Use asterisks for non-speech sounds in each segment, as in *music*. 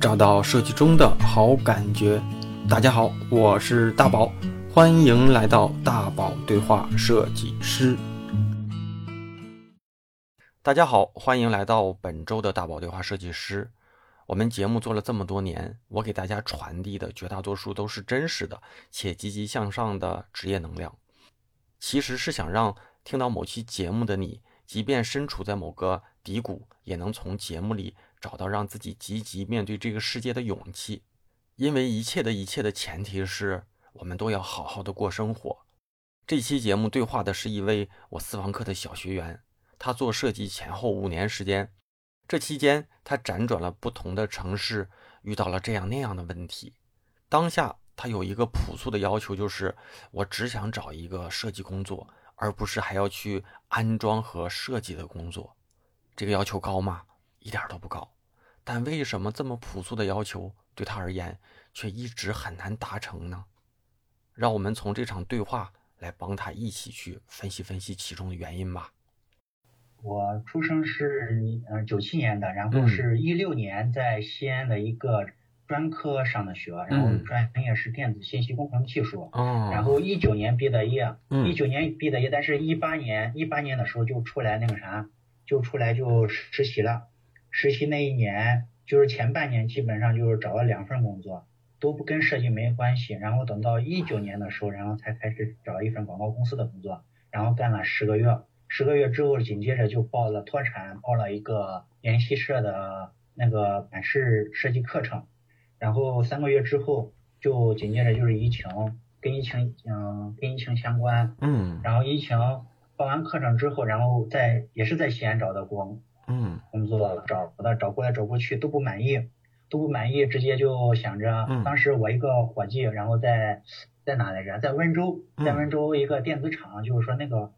找到设计中的好感觉。大家好，我是大宝，欢迎来到大宝对话设计师。大家好，欢迎来到本周的大宝对话设计师。我们节目做了这么多年，我给大家传递的绝大多数都是真实的且积极向上的职业能量。其实是想让听到某期节目的你，即便身处在某个低谷，也能从节目里。找到让自己积极面对这个世界的勇气，因为一切的一切的前提是我们都要好好的过生活。这期节目对话的是一位我私房课的小学员，他做设计前后五年时间，这期间他辗转了不同的城市，遇到了这样那样的问题。当下他有一个朴素的要求，就是我只想找一个设计工作，而不是还要去安装和设计的工作。这个要求高吗？一点都不高，但为什么这么朴素的要求对他而言却一直很难达成呢？让我们从这场对话来帮他一起去分析分析其中的原因吧。我出生是嗯九七年的，然后是一六年在西安的一个专科上的学，然后专业是电子信息工程技术，然后一九年毕的业，一九年毕的业，但是一八年一八年的时候就出来那个啥，就出来就实习了。实习那一年，就是前半年基本上就是找了两份工作，都不跟设计没关系。然后等到一九年的时候，然后才开始找一份广告公司的工作，然后干了十个月。十个月之后，紧接着就报了脱产，报了一个研习社的那个版式设计课程。然后三个月之后，就紧接着就是疫情，跟疫情嗯跟疫情相关。嗯。然后疫情报完课程之后，然后在也是在西安找的工。嗯，工作找的找过来找过去都不满意，都不满意，直接就想着，当时我一个伙计，然后在在哪来着，在温州，在温州一个电子厂，就是说那个，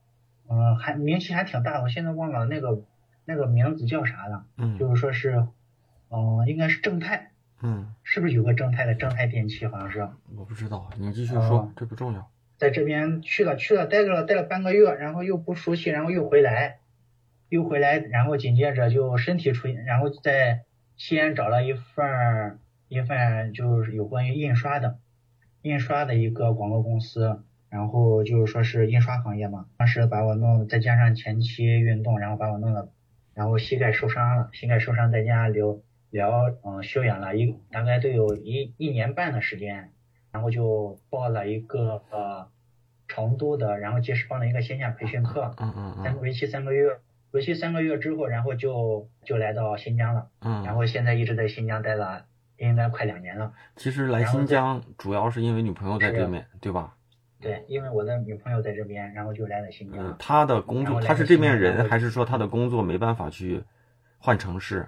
嗯，还名气还挺大，我现在忘了那个那个名字叫啥了，嗯，就是说是，嗯，应该是正泰，嗯，是不是有个正泰的正泰电器？好像是，我不知道，你继续说，这不重要。在这边去了去了，待了待了半个月，然后又不熟悉，然后又回来。又回来，然后紧接着就身体出，然后在西安找了一份一份就是有关于印刷的，印刷的一个广告公司，然后就是说是印刷行业嘛。当时把我弄，再加上前期运动，然后把我弄了，然后膝盖受伤了，膝盖受伤在家留疗嗯休养了一大概都有一一年半的时间，然后就报了一个呃成都的，然后接释放的一个线下培训课，嗯嗯嗯，三为期三个月。回去三个月之后，然后就就来到新疆了，嗯，然后现在一直在新疆待了，应该快两年了。其实来新疆主要是因为女朋友在这边，对吧？对，因为我的女朋友在这边，然后就来了新疆。他的工作，他是这边人，还是说他的工作没办法去换城市？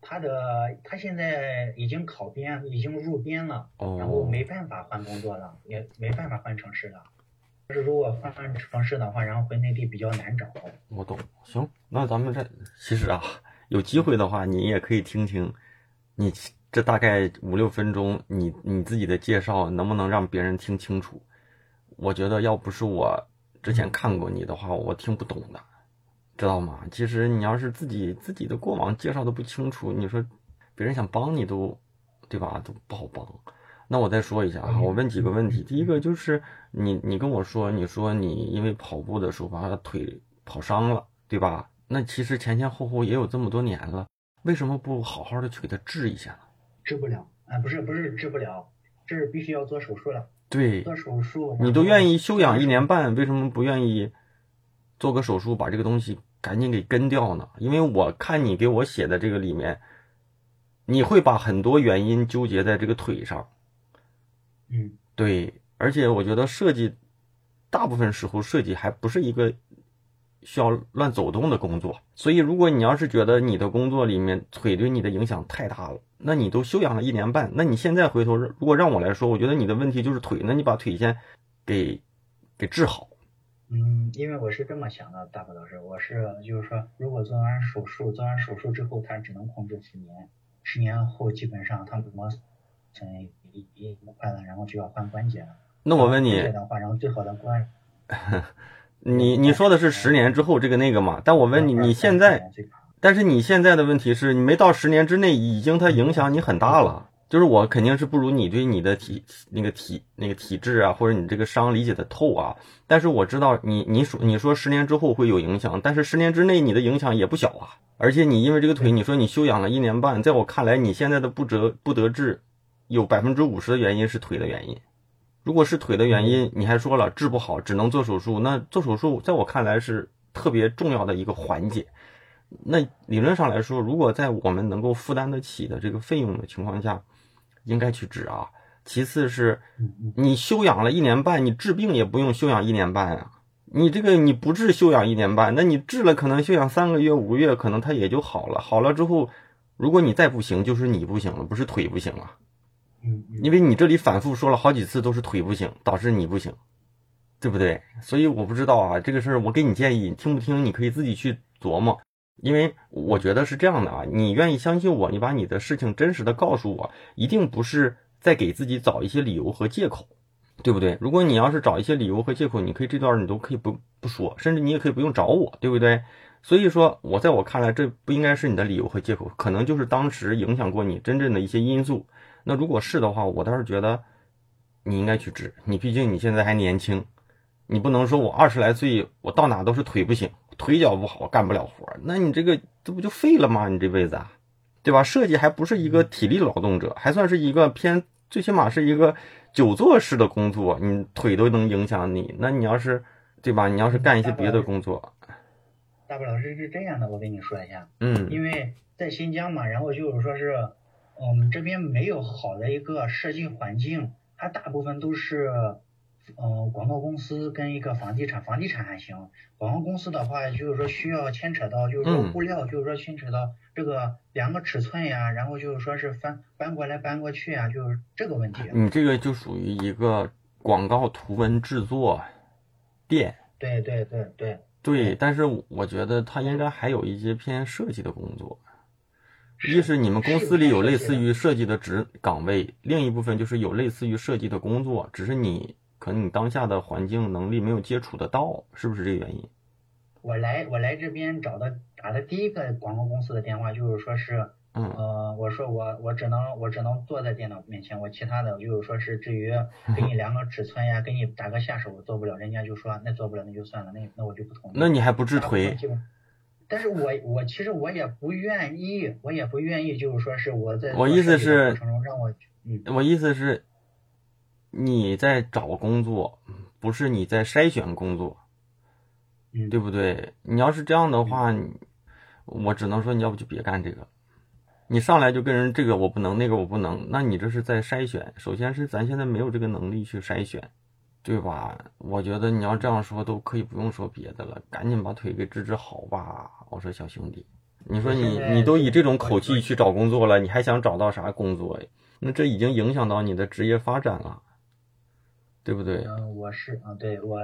他的他现在已经考编，已经入编了，然后没办法换工作了，也没办法换城市了。就是如果换城市的话，然后回内地比较难找。我懂，行，那咱们这其实啊，有机会的话，你也可以听听，你这大概五六分钟，你你自己的介绍能不能让别人听清楚？我觉得要不是我之前看过你的话，我听不懂的，知道吗？其实你要是自己自己的过往介绍的不清楚，你说别人想帮你都，对吧？都不好帮。那我再说一下啊，我问几个问题。第一个就是你，你跟我说，你说你因为跑步的时候把腿跑伤了，对吧？那其实前前后后也有这么多年了，为什么不好好的去给他治一下呢？治不了啊，不是不是治不了，这是必须要做手术了。对，做手术。你都愿意休养一年半，为什么不愿意做个手术把这个东西赶紧给根掉呢？因为我看你给我写的这个里面，你会把很多原因纠结在这个腿上。嗯，对，而且我觉得设计，大部分时候设计还不是一个需要乱走动的工作，所以如果你要是觉得你的工作里面腿对你的影响太大了，那你都休养了一年半，那你现在回头如果让我来说，我觉得你的问题就是腿，那你把腿先给给治好。嗯，因为我是这么想的，大鹏老师，我是就是说，如果做完手术，做完手术之后，他只能控制几年，十年后基本上他磨成。一一坏了，然后就要换关节了。那我问你，的话，然后最好的关，*laughs* 你你说的是十年之后这个那个嘛？但我问你，你现在但是你现在的问题是你没到十年之内，已经它影响你很大了。就是我肯定是不如你对你的体那个体那个体质啊，或者你这个伤理解的透啊。但是我知道你你说你说十年之后会有影响，但是十年之内你的影响也不小啊。而且你因为这个腿，你说你休养了一年半，在我看来，你现在的不折不得志，有百分之五十的原因是腿的原因。如果是腿的原因，你还说了治不好，只能做手术，那做手术在我看来是特别重要的一个环节。那理论上来说，如果在我们能够负担得起的这个费用的情况下，应该去治啊。其次是，你休养了一年半，你治病也不用休养一年半啊。你这个你不治休养一年半，那你治了可能休养三个月、五个月，可能它也就好了。好了之后，如果你再不行，就是你不行了，不是腿不行啊。因为你这里反复说了好几次都是腿不行，导致你不行，对不对？所以我不知道啊，这个事儿我给你建议，听不听你可以自己去琢磨。因为我觉得是这样的啊，你愿意相信我，你把你的事情真实的告诉我，一定不是在给自己找一些理由和借口，对不对？如果你要是找一些理由和借口，你可以这段你都可以不不说，甚至你也可以不用找我，对不对？所以说，我在我看来，这不应该是你的理由和借口，可能就是当时影响过你真正的一些因素。那如果是的话，我倒是觉得你应该去治，你毕竟你现在还年轻，你不能说我二十来岁，我到哪都是腿不行。腿脚不好，干不了活那你这个这不就废了吗？你这辈子，啊，对吧？设计还不是一个体力劳动者，还算是一个偏，最起码是一个久坐式的工作，你腿都能影响你。那你要是，对吧？你要是干一些别的工作，大波老师是这样的，我跟你说一下，嗯，因为在新疆嘛，然后就是说是，嗯，这边没有好的一个设计环境，它大部分都是。嗯，广告公司跟一个房地产，房地产还行。广告公司的话，就是说需要牵扯到，就是说物料，就是说牵扯到这个量个尺寸呀，然后就是说是翻搬过来搬过去呀，就是这个问题。你这个就属于一个广告图文制作店。对对对对。对，但是我觉得它应该还有一些偏设计的工作。一是你们公司里有类似于设计的职岗位，另一部分就是有类似于设计的工作，只是你。可能你当下的环境能力没有接触得到，是不是这个原因？我来我来这边找的打的第一个广告公司的电话，就是说是，嗯，呃，我说我我只能我只能坐在电脑面前，我其他的就是说是至于 *laughs* 给你量个尺寸呀，给你打个下手，我做不了。人家就说那做不了那就算了，那那我就不同意。那你还不治腿？但是我我其实我也不愿意，我也不愿意，就是说是我在我意思是过程中让我，嗯，我意思是。你在找工作，不是你在筛选工作，对不对？你要是这样的话，我只能说你要不就别干这个。你上来就跟人这个我不能，那个我不能，那你这是在筛选。首先是咱现在没有这个能力去筛选，对吧？我觉得你要这样说都可以不用说别的了，赶紧把腿给治治好吧。我说小兄弟，你说你你都以这种口气去找工作了，你还想找到啥工作呀？那这已经影响到你的职业发展了。对不对？嗯，我是啊，对我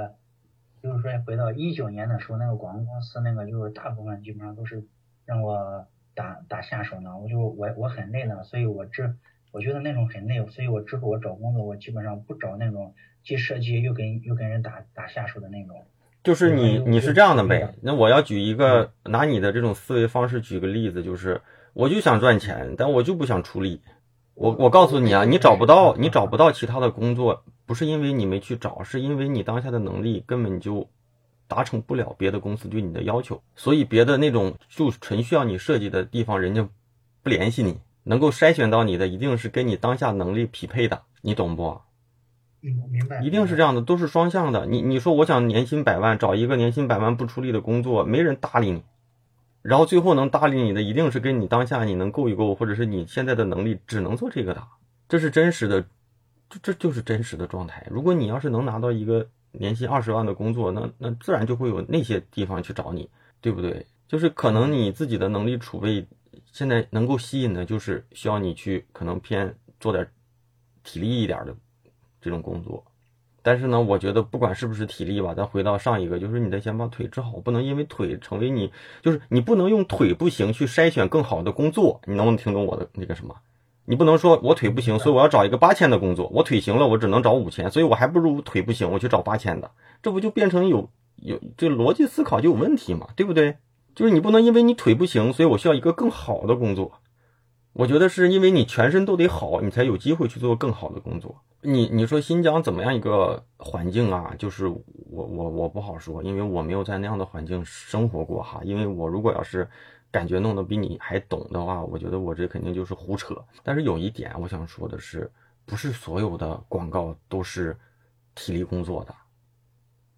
就是说回到一九年的时候，那个广告公司那个就是大部分基本上都是让我打打下手呢，我就我我很累了，所以我这我觉得那种很累，所以我之后我找工作我基本上不找那种既设计又跟又跟人打打下手的那种。就是你你是这样的呗？那我要举一个拿你的这种思维方式举个例子，就是我就想赚钱，但我就不想出力。我我告诉你啊，你找不到你找不到其他的工作。不是因为你没去找，是因为你当下的能力根本就达成不了别的公司对你的要求，所以别的那种就纯需要你设计的地方，人家不联系你。能够筛选到你的，一定是跟你当下能力匹配的，你懂不？嗯，明白。一定是这样的，都是双向的。你你说我想年薪百万，找一个年薪百万不出力的工作，没人搭理你。然后最后能搭理你的，一定是跟你当下你能够一够，或者是你现在的能力只能做这个的，这是真实的。这就是真实的状态。如果你要是能拿到一个年薪二十万的工作，那那自然就会有那些地方去找你，对不对？就是可能你自己的能力储备现在能够吸引的，就是需要你去可能偏做点体力一点的这种工作。但是呢，我觉得不管是不是体力吧，咱回到上一个，就是你得先把腿治好，不能因为腿成为你，就是你不能用腿不行去筛选更好的工作。你能不能听懂我的那个什么？你不能说我腿不行，所以我要找一个八千的工作。我腿行了，我只能找五千，所以我还不如腿不行，我去找八千的。这不就变成有有这逻辑思考就有问题嘛？对不对？就是你不能因为你腿不行，所以我需要一个更好的工作。我觉得是因为你全身都得好，你才有机会去做更好的工作。你你说新疆怎么样一个环境啊？就是我我我不好说，因为我没有在那样的环境生活过哈。因为我如果要是感觉弄得比你还懂的话，我觉得我这肯定就是胡扯。但是有一点我想说的是，不是所有的广告都是体力工作的，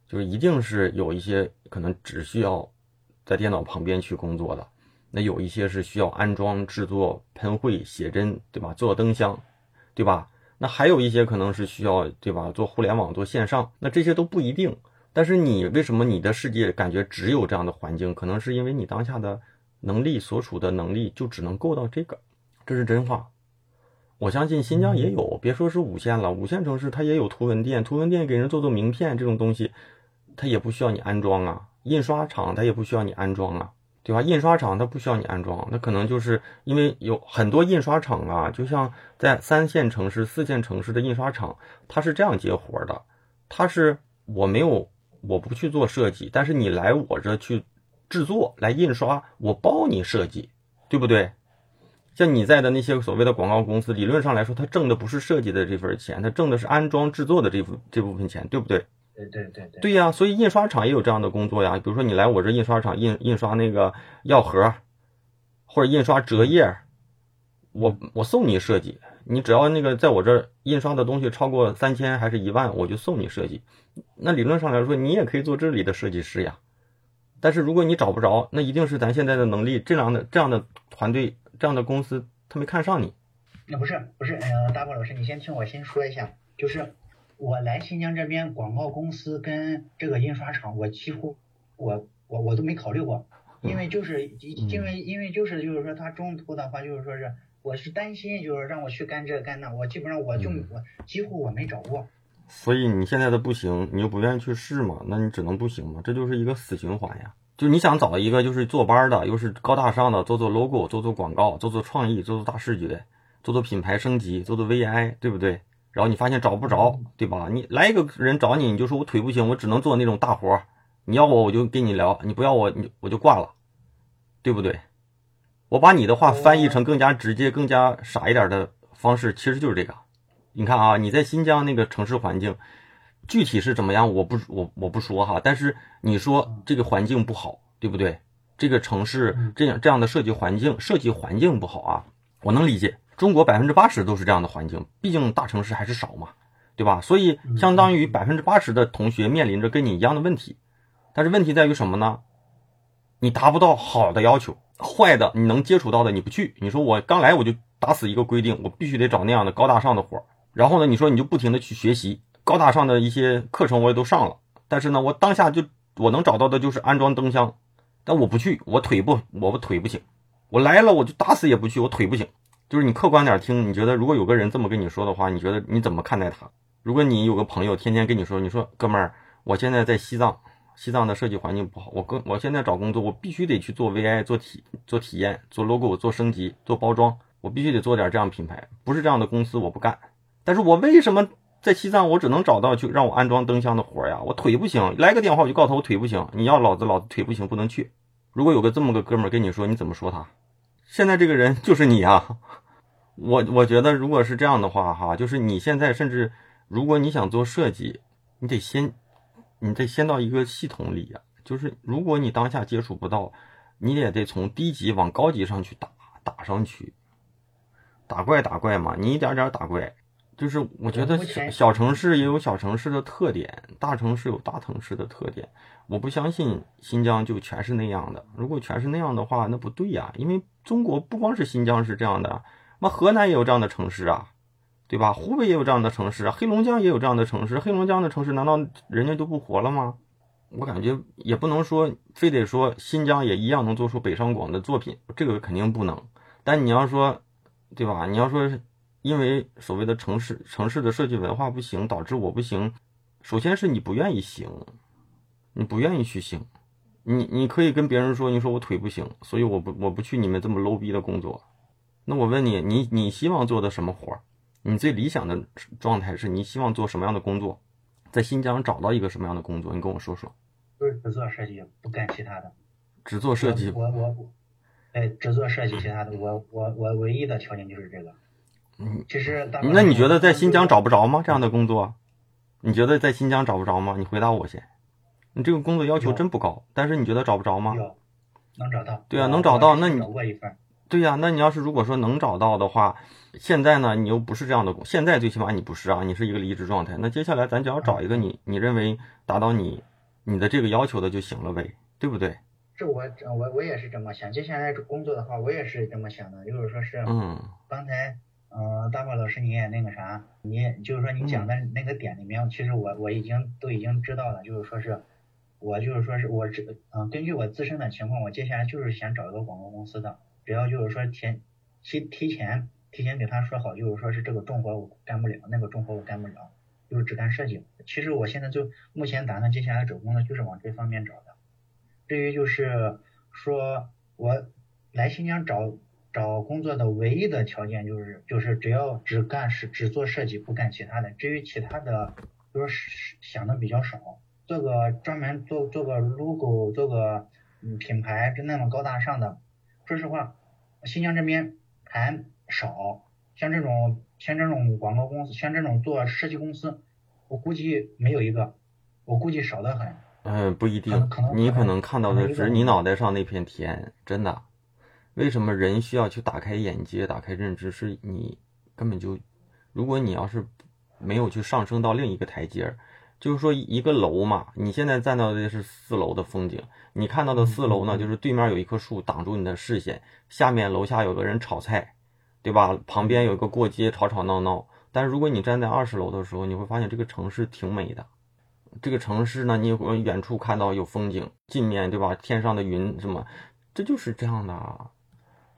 就是一定是有一些可能只需要在电脑旁边去工作的。那有一些是需要安装、制作、喷绘、写真，对吧？做灯箱，对吧？那还有一些可能是需要，对吧？做互联网、做线上，那这些都不一定。但是你为什么你的世界感觉只有这样的环境？可能是因为你当下的能力所处的能力就只能够到这个，这是真话。我相信新疆也有，别说是五线了，五线城市它也有图文店，图文店给人做做名片这种东西，它也不需要你安装啊。印刷厂它也不需要你安装啊。对吧？印刷厂它不需要你安装，那可能就是因为有很多印刷厂啊，就像在三线城市、四线城市的印刷厂，它是这样接活的，它是我没有，我不去做设计，但是你来我这去制作、来印刷，我包你设计，对不对？像你在的那些所谓的广告公司，理论上来说，他挣的不是设计的这份钱，他挣的是安装制作的这部这部分钱，对不对？对对对对，对呀，所以印刷厂也有这样的工作呀。比如说你来我这印刷厂印印刷那个药盒，或者印刷折页，我我送你设计，你只要那个在我这印刷的东西超过三千还是一万，我就送你设计。那理论上来说，你也可以做这里的设计师呀。但是如果你找不着，那一定是咱现在的能力这样的这样的团队这样的公司他没看上你。那不是不是，呃，大宝老师，你先听我先说一下，就是。我来新疆这边，广告公司跟这个印刷厂，我几乎我我我都没考虑过，因为就是因为因为就是就是说他中途的话就是说是我是担心就是让我去干这干那，我基本上我就我几乎我没找过。所以你现在的不行，你又不愿意去试嘛，那你只能不行嘛，这就是一个死循环呀。就你想找一个就是坐班的，又是高大上的，做做 logo，做做广告，做做创意，做做大视觉，做做品牌升级，做做 VI，对不对？然后你发现找不着，对吧？你来一个人找你，你就说我腿不行，我只能做那种大活儿。你要我，我就跟你聊；你不要我，你我就挂了，对不对？我把你的话翻译成更加直接、更加傻一点的方式，其实就是这个。你看啊，你在新疆那个城市环境，具体是怎么样，我不我我不说哈。但是你说这个环境不好，对不对？这个城市这样这样的设计环境，设计环境不好啊，我能理解。中国百分之八十都是这样的环境，毕竟大城市还是少嘛，对吧？所以相当于百分之八十的同学面临着跟你一样的问题，但是问题在于什么呢？你达不到好的要求，坏的你能接触到的你不去。你说我刚来我就打死一个规定，我必须得找那样的高大上的活儿。然后呢，你说你就不停的去学习高大上的一些课程，我也都上了。但是呢，我当下就我能找到的就是安装灯箱，但我不去，我腿不，我腿不行。我来了我就打死也不去，我腿不行。就是你客观点听，你觉得如果有个人这么跟你说的话，你觉得你怎么看待他？如果你有个朋友天天跟你说，你说哥们儿，我现在在西藏，西藏的设计环境不好，我跟我现在找工作，我必须得去做 VI，做体做体验，做 logo，做升级，做包装，我必须得做点这样品牌，不是这样的公司我不干。但是我为什么在西藏我只能找到去让我安装灯箱的活呀？我腿不行，来个电话我就告诉他我腿不行，你要老子老子腿不行不能去。如果有个这么个哥们儿跟你说，你怎么说他？现在这个人就是你啊。*laughs* 我我觉得，如果是这样的话，哈，就是你现在甚至，如果你想做设计，你得先，你得先到一个系统里呀。就是如果你当下接触不到，你也得从低级往高级上去打，打上去，打怪打怪嘛，你一点点打怪。就是我觉得小小城市也有小城市的特点，大城市有大城市的特点。我不相信新疆就全是那样的。如果全是那样的话，那不对呀，因为中国不光是新疆是这样的。那河南也有这样的城市啊，对吧？湖北也有这样的城市啊，黑龙江也有这样的城市。黑龙江的城市难道人家就不活了吗？我感觉也不能说非得说新疆也一样能做出北上广的作品，这个肯定不能。但你要说，对吧？你要说因为所谓的城市城市的设计文化不行，导致我不行。首先是你不愿意行，你不愿意去行。你你可以跟别人说，你说我腿不行，所以我不我不去你们这么 low 逼的工作。那我问你，你你希望做的什么活儿？你最理想的状态是你希望做什么样的工作？在新疆找到一个什么样的工作？你跟我说说。就是只做设计，不干其他的。只做设计。我我我，哎，只做设计，其他的我我我唯一的条件就是这个。嗯，其实那你觉得在新疆找不着吗？这样的工作，你觉得在新疆找不着吗？你回答我先。你这个工作要求真不高，但是你觉得找不着吗？有，能找到。对啊，能找到。那你找过一份。对呀，那你要是如果说能找到的话，现在呢，你又不是这样的工，现在最起码你不是啊，你是一个离职状态。那接下来咱只要找一个你你认为达到你你的这个要求的就行了呗，对不对？这我我我也是这么想。接下来工作的话，我也是这么想的，就是说是，嗯，刚才嗯大宝老师你也那个啥，你就是说你讲的那个点里面，其实我我已经都已经知道了，就是说是，我就是说是我这嗯根据我自身的情况，我接下来就是想找一个广告公司的。只要就是说前提提前提前给他说好，就是说是这个重活我干不了，那个重活我干不了，就是只干设计。其实我现在就目前打算接下来找工作就是往这方面找的。至于就是说我来新疆找找工作的唯一的条件就是就是只要只干是只做设计不干其他的。至于其他的，就是想的比较少，做个专门做做个 logo，做个嗯品牌，就那么高大上的。说实话，新疆这边还少，像这种像这种广告公司，像这种做设计公司，我估计没有一个，我估计少得很。嗯，不一定，你可能看到的只是你脑袋上那片天，真的。为什么人需要去打开眼界、打开认知？是你根本就，如果你要是没有去上升到另一个台阶儿。就是说一个楼嘛，你现在站到的是四楼的风景，你看到的四楼呢，就是对面有一棵树挡住你的视线，下面楼下有个人炒菜，对吧？旁边有一个过街吵吵闹闹。但是如果你站在二十楼的时候，你会发现这个城市挺美的。这个城市呢，你会远处看到有风景，近面对吧？天上的云什么，这就是这样的啊。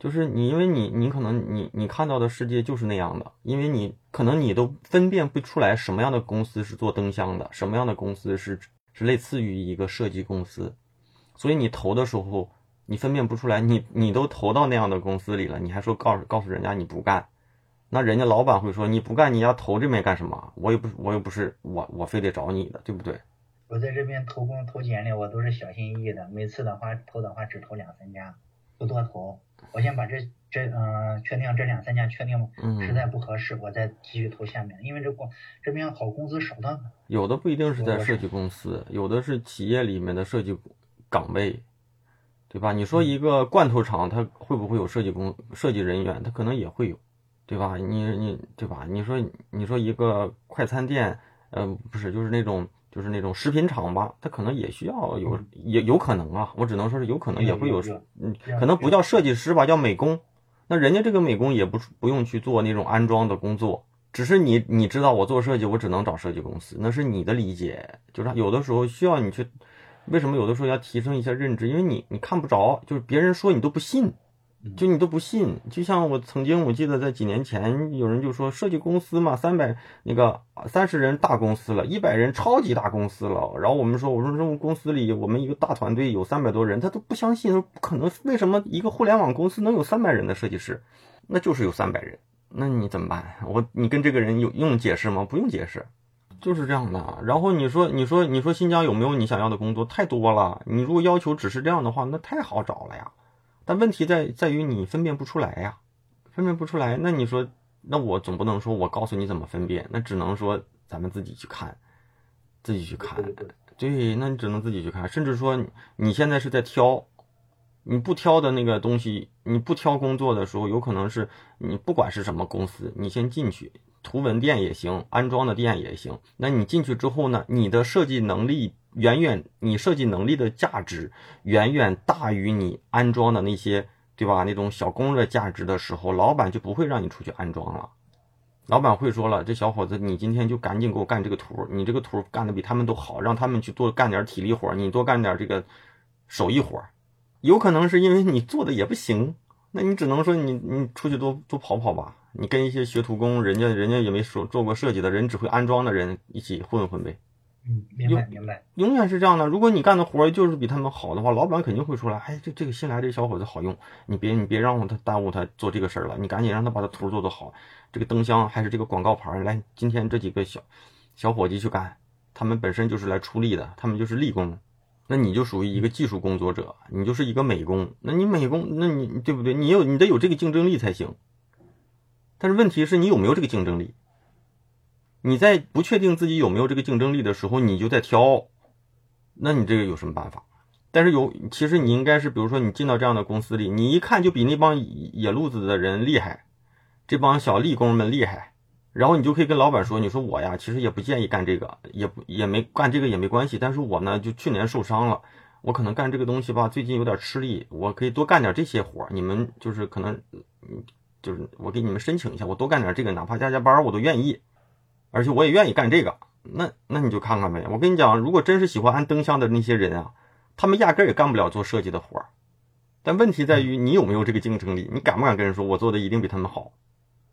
就是你，因为你，你可能你你看到的世界就是那样的，因为你可能你都分辨不出来什么样的公司是做灯箱的，什么样的公司是是类似于一个设计公司，所以你投的时候你分辨不出来，你你都投到那样的公司里了，你还说告诉告诉人家你不干，那人家老板会说你不干你要投这边干什么？我又不我又不是我我非得找你的，对不对？我在这边投工投简历，我都是小心翼翼的，每次的话投的话只投两三家，不多投。我先把这这嗯确定这两三家确定实在不合适，我再继续投下面。因为这公这边好工资少的有的不一定是在设计公司，有的是企业里面的设计岗位，对吧？你说一个罐头厂，它会不会有设计工设计人员？它可能也会有，对吧？你你对吧？你说你说一个快餐店，呃，不是，就是那种。就是那种食品厂吧，它可能也需要有，也有可能啊。我只能说是有可能也会有，嗯，可能不叫设计师吧，叫美工。那人家这个美工也不不用去做那种安装的工作，只是你你知道我做设计，我只能找设计公司，那是你的理解。就是有的时候需要你去，为什么有的时候要提升一下认知？因为你你看不着，就是别人说你都不信。就你都不信，就像我曾经我记得在几年前，有人就说设计公司嘛，三百那个三十人大公司了，一百人超级大公司了。然后我们说，我说这种公司里，我们一个大团队有三百多人，他都不相信，说不可能。为什么一个互联网公司能有三百人的设计师？那就是有三百人。那你怎么办？我你跟这个人有用解释吗？不用解释，就是这样的。然后你说，你说，你说新疆有没有你想要的工作？太多了。你如果要求只是这样的话，那太好找了呀。但问题在在于你分辨不出来呀，分辨不出来。那你说，那我总不能说我告诉你怎么分辨，那只能说咱们自己去看，自己去看。对，那你只能自己去看。甚至说，你现在是在挑，你不挑的那个东西，你不挑工作的时候，有可能是你不管是什么公司，你先进去，图文店也行，安装的店也行。那你进去之后呢，你的设计能力。远远，你设计能力的价值远远大于你安装的那些，对吧？那种小工的价值的时候，老板就不会让你出去安装了。老板会说了：“这小伙子，你今天就赶紧给我干这个图，你这个图干的比他们都好，让他们去多干点体力活，你多干点这个手艺活。有可能是因为你做的也不行，那你只能说你你出去多多跑跑吧，你跟一些学徒工，人家人家也没说做过设计的人，只会安装的人一起混混呗。”嗯，明白明白，永远是这样的。如果你干的活就是比他们好的话，老板肯定会说来。哎，这这个新来这小伙子好用，你别你别让他耽误他做这个事儿了，你赶紧让他把他图做做好。这个灯箱还是这个广告牌，来，今天这几个小小伙计去干，他们本身就是来出力的，他们就是力工，那你就属于一个技术工作者，你就是一个美工。那你美工，那你对不对？你有你得有这个竞争力才行。但是问题是你有没有这个竞争力？你在不确定自己有没有这个竞争力的时候，你就在挑，那你这个有什么办法？但是有，其实你应该是，比如说你进到这样的公司里，你一看就比那帮野路子的人厉害，这帮小力工们厉害，然后你就可以跟老板说，你说我呀，其实也不建议干这个，也不也没干这个也没关系，但是我呢就去年受伤了，我可能干这个东西吧，最近有点吃力，我可以多干点这些活儿你们就是可能，就是我给你们申请一下，我多干点这个，哪怕加加班我都愿意，而且我也愿意干这个，那那你就看看呗。我跟你讲，如果真是喜欢安灯箱的那些人啊。他们压根儿也干不了做设计的活儿，但问题在于你有没有这个竞争力？你敢不敢跟人说，我做的一定比他们好？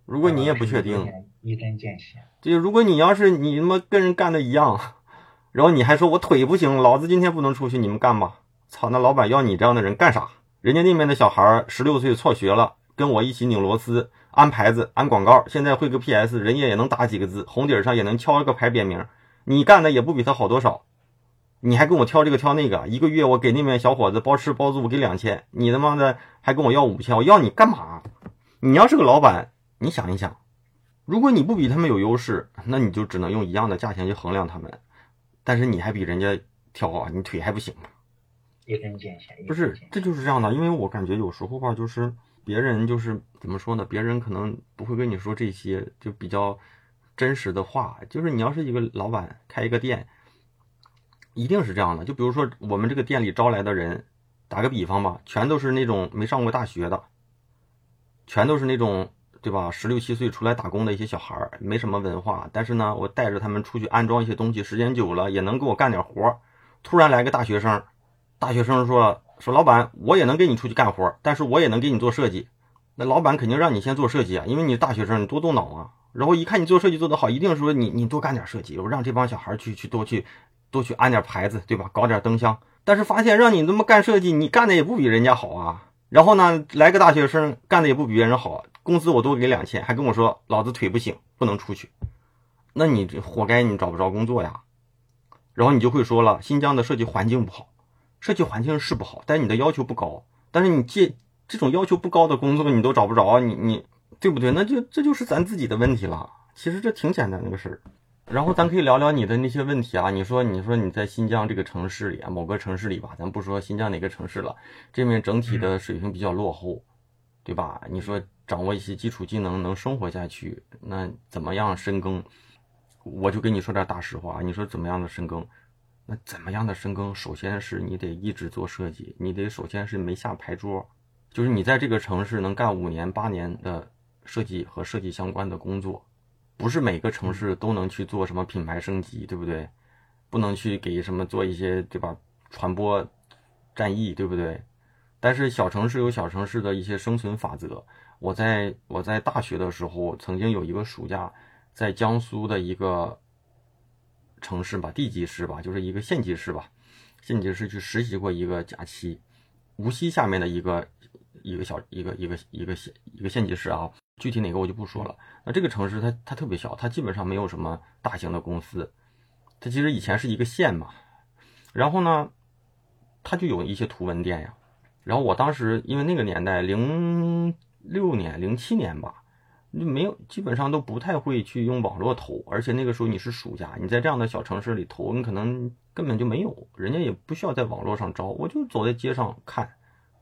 如果你也不确定，一针见血。就如果你要是你他妈跟人干的一样，然后你还说我腿不行，老子今天不能出去，你们干吧。操，那老板要你这样的人干啥？人家那边的小孩十六岁辍学了，跟我一起拧螺丝、安牌子、安广告，现在会个 PS，人家也能打几个字，红底上也能敲一个牌匾名。你干的也不比他好多少。你还跟我挑这个挑那个，一个月我给那边小伙子包吃包住，我给两千，你他妈的还跟我要五千，我要你干嘛？你要是个老板，你想一想，如果你不比他们有优势，那你就只能用一样的价钱去衡量他们，但是你还比人家挑啊，你腿还不行吗？一针见血，不是，这就是这样的，因为我感觉有时候吧，就是别人就是怎么说呢？别人可能不会跟你说这些就比较真实的话，就是你要是一个老板开一个店。一定是这样的，就比如说我们这个店里招来的人，打个比方吧，全都是那种没上过大学的，全都是那种对吧？十六七岁出来打工的一些小孩儿，没什么文化，但是呢，我带着他们出去安装一些东西，时间久了也能给我干点活儿。突然来个大学生，大学生说说老板，我也能给你出去干活，但是我也能给你做设计。那老板肯定让你先做设计啊，因为你大学生，你多动脑啊。然后一看你做设计做得好，一定说你你多干点设计，我让这帮小孩去去多去。多去安点牌子，对吧？搞点灯箱，但是发现让你这么干设计，你干的也不比人家好啊。然后呢，来个大学生干的也不比别人好，工资我多给两千，还跟我说老子腿不行，不能出去。那你这活该，你找不着工作呀。然后你就会说了，新疆的设计环境不好，设计环境是不好，但你的要求不高。但是你这这种要求不高的工作，你都找不着，你你对不对？那就这就是咱自己的问题了。其实这挺简单的个事儿。然后咱可以聊聊你的那些问题啊。你说，你说你在新疆这个城市里啊，某个城市里吧，咱不说新疆哪个城市了，这面整体的水平比较落后，对吧？你说掌握一些基础技能能生活下去，那怎么样深耕？我就跟你说点大实话，你说怎么样的深耕？那怎么样的深耕？首先是你得一直做设计，你得首先是没下牌桌，就是你在这个城市能干五年八年的设计和设计相关的工作。不是每个城市都能去做什么品牌升级，对不对？不能去给什么做一些，对吧？传播战役，对不对？但是小城市有小城市的一些生存法则。我在我在大学的时候，曾经有一个暑假，在江苏的一个城市吧，地级市吧，就是一个县级市吧，县级市去实习过一个假期，无锡下面的一个一个小一个一个一个县一个县级市啊。具体哪个我就不说了。那这个城市它它特别小，它基本上没有什么大型的公司。它其实以前是一个县嘛，然后呢，它就有一些图文店呀。然后我当时因为那个年代零六年、零七年吧，没有基本上都不太会去用网络投，而且那个时候你是暑假，你在这样的小城市里投，你可能根本就没有，人家也不需要在网络上招，我就走在街上看，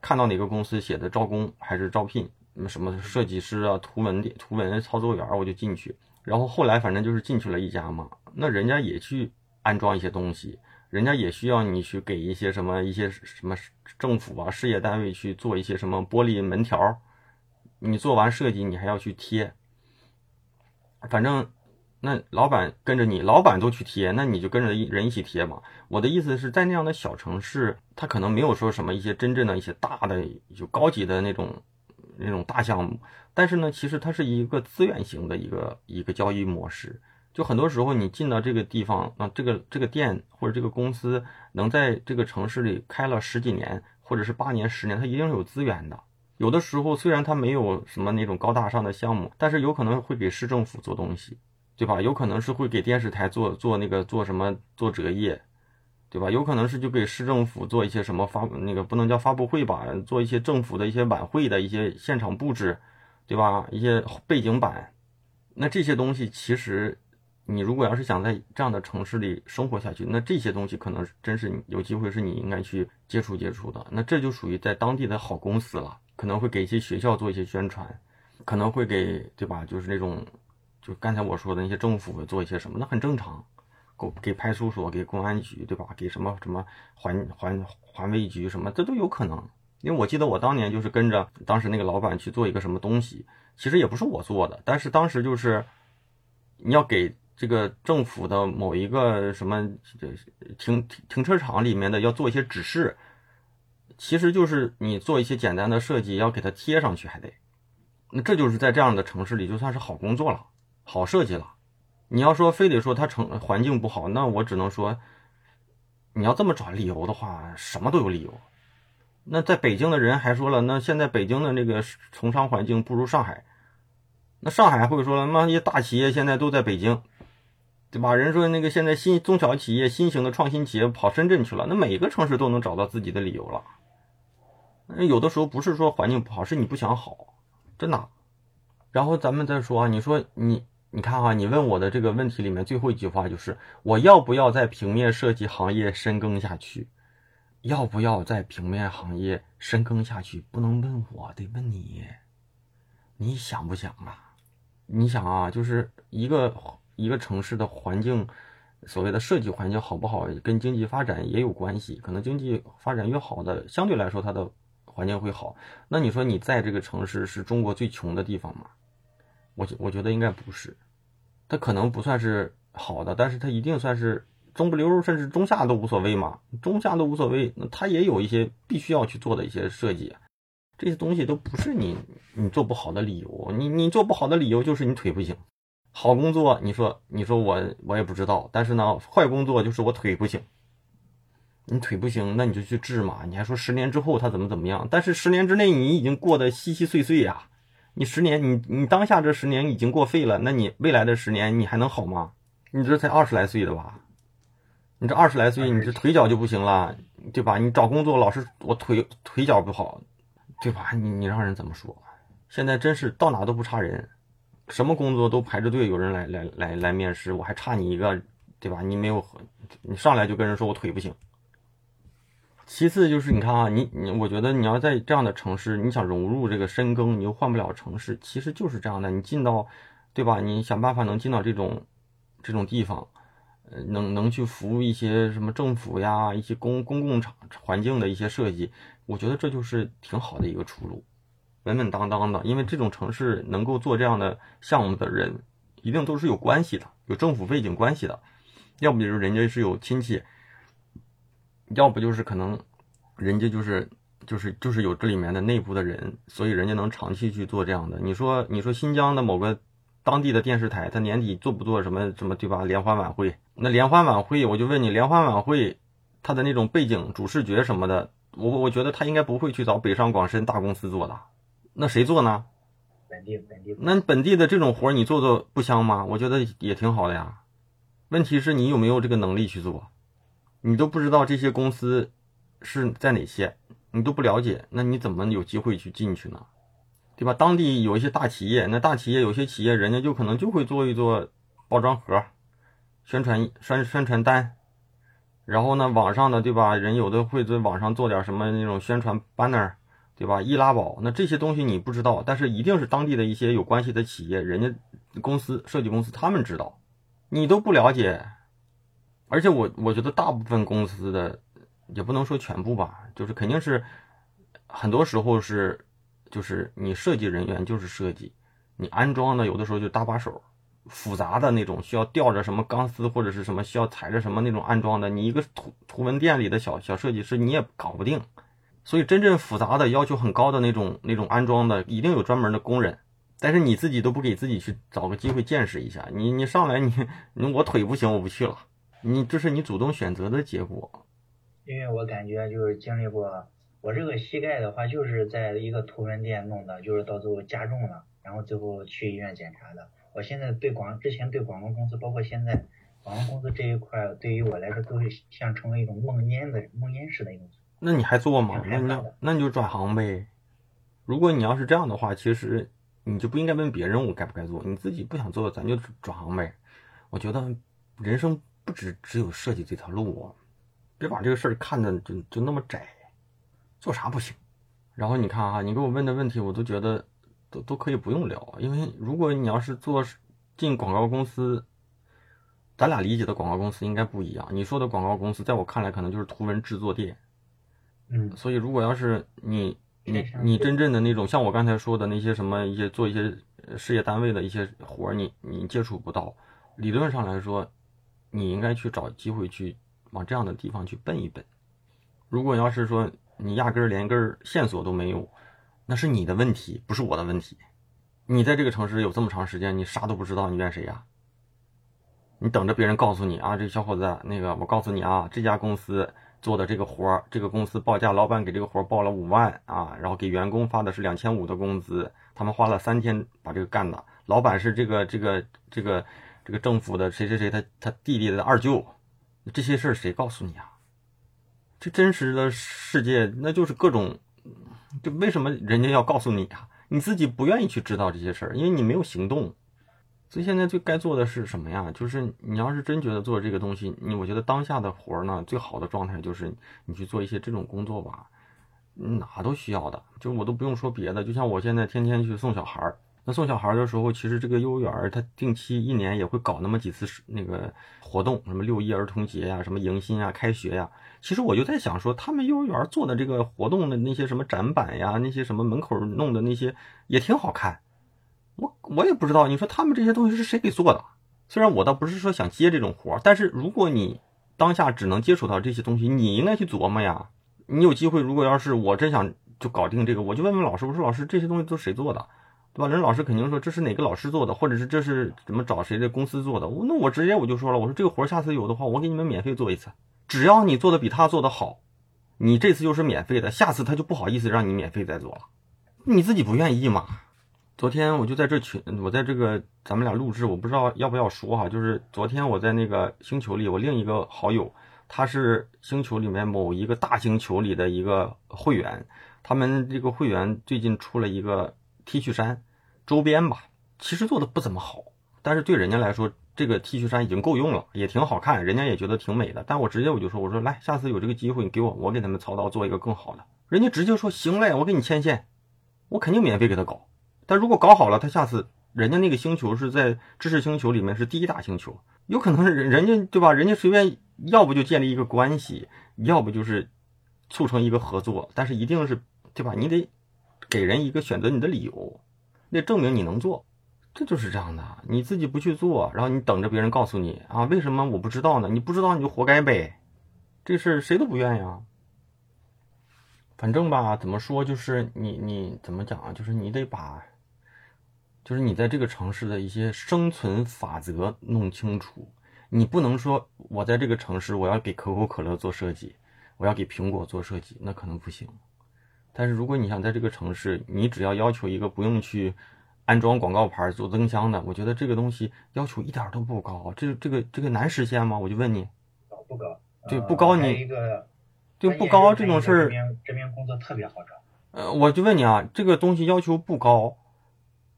看到哪个公司写的招工还是招聘。什么设计师啊，图文的图文操作员，我就进去。然后后来反正就是进去了一家嘛，那人家也去安装一些东西，人家也需要你去给一些什么一些什么政府啊、事业单位去做一些什么玻璃门条。你做完设计，你还要去贴。反正那老板跟着你，老板都去贴，那你就跟着人一起贴嘛。我的意思是在那样的小城市，他可能没有说什么一些真正的一些大的就高级的那种。那种大项目，但是呢，其实它是一个资源型的一个一个交易模式。就很多时候你进到这个地方，那这个这个店或者这个公司能在这个城市里开了十几年，或者是八年、十年，它一定是有资源的。有的时候虽然它没有什么那种高大上的项目，但是有可能会给市政府做东西，对吧？有可能是会给电视台做做那个做什么做折页，对吧？有可能是就给市政府做一些什么发那个不能叫发布会吧，做一些政府的一些晚会的一些现场布置，对吧？一些背景板，那这些东西其实你如果要是想在这样的城市里生活下去，那这些东西可能真是有机会是你应该去接触接触的。那这就属于在当地的好公司了，可能会给一些学校做一些宣传，可能会给对吧？就是那种就刚才我说的那些政府做一些什么，那很正常。给给派出所、给公安局，对吧？给什么什么环环环卫局什么，这都有可能。因为我记得我当年就是跟着当时那个老板去做一个什么东西，其实也不是我做的，但是当时就是你要给这个政府的某一个什么停停车场里面的要做一些指示，其实就是你做一些简单的设计，要给它贴上去，还得。那这就是在这样的城市里，就算是好工作了，好设计了。你要说非得说它城环境不好，那我只能说，你要这么找理由的话，什么都有理由。那在北京的人还说了，那现在北京的那个从商环境不如上海，那上海会说了，那些大企业现在都在北京，对吧？人说那个现在新中小企业、新型的创新企业跑深圳去了，那每个城市都能找到自己的理由了。有的时候不是说环境不好，是你不想好，真的。然后咱们再说啊，你说你。你看哈，你问我的这个问题里面最后一句话就是我要不要在平面设计行业深耕下去？要不要在平面行业深耕下去？不能问我，得问你，你想不想啊？你想啊，就是一个一个城市的环境，所谓的设计环境好不好，跟经济发展也有关系。可能经济发展越好的，相对来说它的环境会好。那你说你在这个城市是中国最穷的地方吗？我我觉得应该不是，它可能不算是好的，但是它一定算是中不溜，甚至中下都无所谓嘛，中下都无所谓。那它也有一些必须要去做的一些设计，这些东西都不是你你做不好的理由。你你做不好的理由就是你腿不行。好工作，你说你说我我也不知道，但是呢，坏工作就是我腿不行。你腿不行，那你就去治嘛。你还说十年之后他怎么怎么样？但是十年之内你已经过得稀稀碎碎呀。你十年，你你当下这十年已经过废了，那你未来的十年你还能好吗？你这才二十来岁的吧？你这二十来岁，你这腿脚就不行了，对吧？你找工作老是我腿腿脚不好，对吧？你你让人怎么说？现在真是到哪都不差人，什么工作都排着队，有人来来来来面试，我还差你一个，对吧？你没有，你上来就跟人说我腿不行。其次就是你看啊，你你，我觉得你要在这样的城市，你想融入这个深耕，你又换不了城市，其实就是这样的。你进到，对吧？你想办法能进到这种这种地方，呃，能能去服务一些什么政府呀，一些公公共场环境的一些设计，我觉得这就是挺好的一个出路，稳稳当当的。因为这种城市能够做这样的项目的人，一定都是有关系的，有政府背景关系的，要不就是人家是有亲戚。要不就是可能，人家就是就是就是有这里面的内部的人，所以人家能长期去做这样的。你说你说新疆的某个当地的电视台，他年底做不做什么什么对吧？联欢晚会，那联欢晚会，我就问你，联欢晚会他的那种背景、主视觉什么的，我我觉得他应该不会去找北上广深大公司做的，那谁做呢？本地本地。那本地的这种活你做做不香吗？我觉得也挺好的呀。问题是你有没有这个能力去做？你都不知道这些公司是在哪些，你都不了解，那你怎么有机会去进去呢？对吧？当地有一些大企业，那大企业有些企业人家就可能就会做一做包装盒、宣传宣宣传单，然后呢，网上的对吧？人有的会在网上做点什么那种宣传 banner，对吧？易拉宝，那这些东西你不知道，但是一定是当地的一些有关系的企业，人家公司设计公司他们知道，你都不了解。而且我我觉得大部分公司的也不能说全部吧，就是肯定是很多时候是就是你设计人员就是设计，你安装的有的时候就搭把手，复杂的那种需要吊着什么钢丝或者是什么需要踩着什么那种安装的，你一个图图文店里的小小设计师你也搞不定，所以真正复杂的要求很高的那种那种安装的一定有专门的工人，但是你自己都不给自己去找个机会见识一下，你你上来你你我腿不行我不去了。你这是你主动选择的结果，因为我感觉就是经历过，我这个膝盖的话就是在一个图文店弄的，就是到最后加重了，然后最后去医院检查的。我现在对广之前对广告公司，包括现在广告公司这一块对于我来说都是像成为一种梦魇的梦魇式的一种。那你还做吗？那那那你就转行呗。如果你要是这样的话，其实你就不应该问别人我该不该做，你自己不想做，咱就转行呗。我觉得人生不只只有设计这条路啊，别把这个事儿看的就就那么窄，做啥不行。然后你看啊，你给我问的问题，我都觉得都都可以不用聊，因为如果你要是做进广告公司，咱俩理解的广告公司应该不一样。你说的广告公司，在我看来可能就是图文制作店。嗯，所以如果要是你你你真正的那种像我刚才说的那些什么一些做一些事业单位的一些活儿，你你接触不到，理论上来说，你应该去找机会去往这样的地方去奔一奔。如果要是说你压根儿连根儿线索都没有，那是你的问题，不是我的问题。你在这个城市有这么长时间，你啥都不知道，你怨谁呀？你等着别人告诉你啊，这小伙子，那个我告诉你啊，这家公司。做的这个活儿，这个公司报价，老板给这个活儿报了五万啊，然后给员工发的是两千五的工资，他们花了三天把这个干的。老板是这个这个这个这个政府的谁谁谁，他他弟弟的二舅，这些事儿谁告诉你啊？这真实的世界那就是各种，就为什么人家要告诉你啊？你自己不愿意去知道这些事儿，因为你没有行动。所以现在最该做的是什么呀？就是你要是真觉得做这个东西，你我觉得当下的活儿呢，最好的状态就是你去做一些这种工作吧，哪都需要的。就我都不用说别的，就像我现在天天去送小孩儿，那送小孩的时候，其实这个幼儿园它定期一年也会搞那么几次那个活动，什么六一儿童节呀，什么迎新啊，开学呀。其实我就在想说，他们幼儿园做的这个活动的那些什么展板呀，那些什么门口弄的那些也挺好看。我我也不知道，你说他们这些东西是谁给做的？虽然我倒不是说想接这种活，但是如果你当下只能接触到这些东西，你应该去琢磨呀。你有机会，如果要是我真想就搞定这个，我就问问老师，我说老师这些东西都谁做的，对吧？人老师肯定说这是哪个老师做的，或者是这是怎么找谁的公司做的。那我直接我就说了，我说这个活下次有的话，我给你们免费做一次，只要你做的比他做的好，你这次就是免费的，下次他就不好意思让你免费再做了，你自己不愿意嘛？昨天我就在这群，我在这个咱们俩录制，我不知道要不要说哈。就是昨天我在那个星球里，我另一个好友，他是星球里面某一个大星球里的一个会员，他们这个会员最近出了一个 T 恤衫周边吧，其实做的不怎么好，但是对人家来说，这个 T 恤衫已经够用了，也挺好看，人家也觉得挺美的。但我直接我就说，我说来，下次有这个机会，你给我，我给他们操刀做一个更好的。人家直接说行嘞，我给你牵线，我肯定免费给他搞。但如果搞好了，他下次人家那个星球是在知识星球里面是第一大星球，有可能是人人家对吧？人家随便要不就建立一个关系，要不就是促成一个合作，但是一定是对吧？你得给人一个选择你的理由，得证明你能做，这就是这样的。你自己不去做，然后你等着别人告诉你啊？为什么我不知道呢？你不知道你就活该呗，这事谁都不愿意啊。反正吧，怎么说就是你你怎么讲啊？就是你得把。就是你在这个城市的一些生存法则弄清楚，你不能说我在这个城市我要给可口可乐做设计，我要给苹果做设计，那可能不行。但是如果你想在这个城市，你只要要求一个不用去安装广告牌做灯箱的，我觉得这个东西要求一点都不高。这这个这个难实现吗？我就问你，高不高？对，不高。你一个就不高这种事儿，这边这边工作特别好找。呃，我就问你啊，这个东西要求不高。